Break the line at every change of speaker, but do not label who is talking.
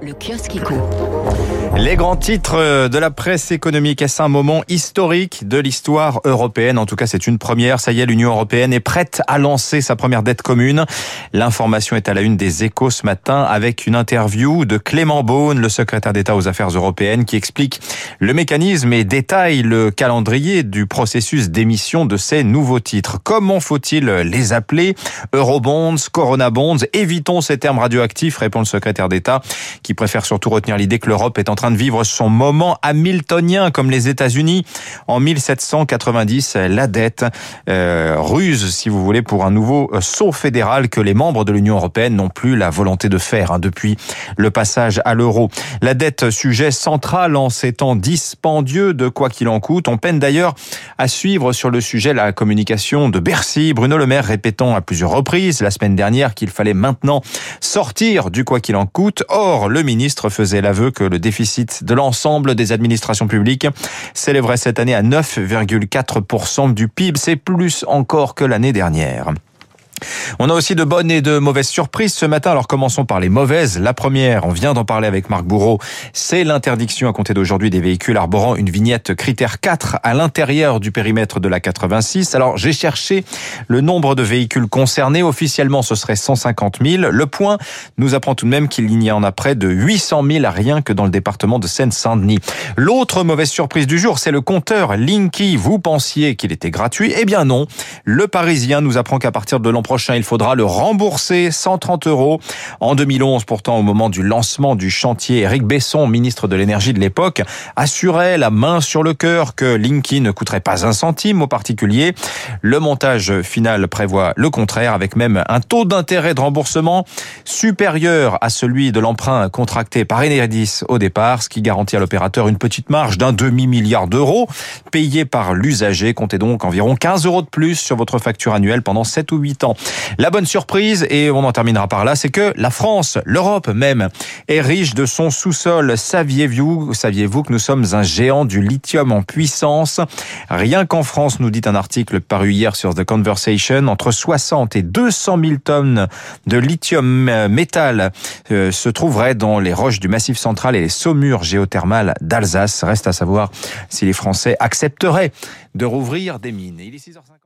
Le kiosque.
Les grands titres de la presse économique, est-ce un moment historique de l'histoire européenne? En tout cas, c'est une première. Ça y est, l'Union européenne est prête à lancer sa première dette commune. L'information est à la une des échos ce matin avec une interview de Clément Beaune, le secrétaire d'État aux affaires européennes, qui explique le mécanisme et détaille le calendrier du processus d'émission de ces nouveaux titres. Comment faut-il les appeler? Eurobonds, Corona Bonds Évitons ces termes radioactifs, répond le secrétaire d'État préfère surtout retenir l'idée que l'Europe est en train de vivre son moment hamiltonien comme les États-Unis en 1790. La dette euh, ruse, si vous voulez, pour un nouveau saut fédéral que les membres de l'Union européenne n'ont plus la volonté de faire hein, depuis le passage à l'euro. La dette, sujet central en ces temps dispendieux de quoi qu'il en coûte. On peine d'ailleurs à suivre sur le sujet la communication de Bercy. Bruno Le Maire répétant à plusieurs reprises la semaine dernière qu'il fallait maintenant sortir du quoi qu'il en coûte. Or, le ministre faisait l'aveu que le déficit de l'ensemble des administrations publiques s'élèverait cette année à 9,4% du PIB. C'est plus encore que l'année dernière. On a aussi de bonnes et de mauvaises surprises ce matin. Alors commençons par les mauvaises. La première, on vient d'en parler avec Marc Bourreau, c'est l'interdiction à compter d'aujourd'hui des véhicules arborant une vignette critère 4 à l'intérieur du périmètre de la 86. Alors j'ai cherché le nombre de véhicules concernés. Officiellement, ce serait 150 000. Le point nous apprend tout de même qu'il y en a près de 800 000 à rien que dans le département de Seine-Saint-Denis. L'autre mauvaise surprise du jour, c'est le compteur Linky. Vous pensiez qu'il était gratuit? Eh bien non. Le Parisien nous apprend qu'à partir de l'an prochain, il faudra le rembourser 130 euros. En 2011, pourtant, au moment du lancement du chantier, Eric Besson, ministre de l'énergie de l'époque, assurait la main sur le cœur que Linky ne coûterait pas un centime aux particuliers. Le montage final prévoit le contraire, avec même un taux d'intérêt de remboursement supérieur à celui de l'emprunt contracté par Enedis au départ, ce qui garantit à l'opérateur une petite marge d'un demi-milliard d'euros payé par l'usager. Comptez donc environ 15 euros de plus sur votre facture annuelle pendant 7 ou 8 ans. La bonne surprise, et on en terminera par là, c'est que la France, l'Europe même, est riche de son sous-sol. Saviez-vous, saviez-vous que nous sommes un géant du lithium en puissance? Rien qu'en France, nous dit un article paru hier sur The Conversation, entre 60 et 200 000 tonnes de lithium métal euh, se trouveraient dans les roches du Massif central et les saumures géothermales d'Alsace. Reste à savoir si les Français accepteraient de rouvrir des mines. Il est 6h50.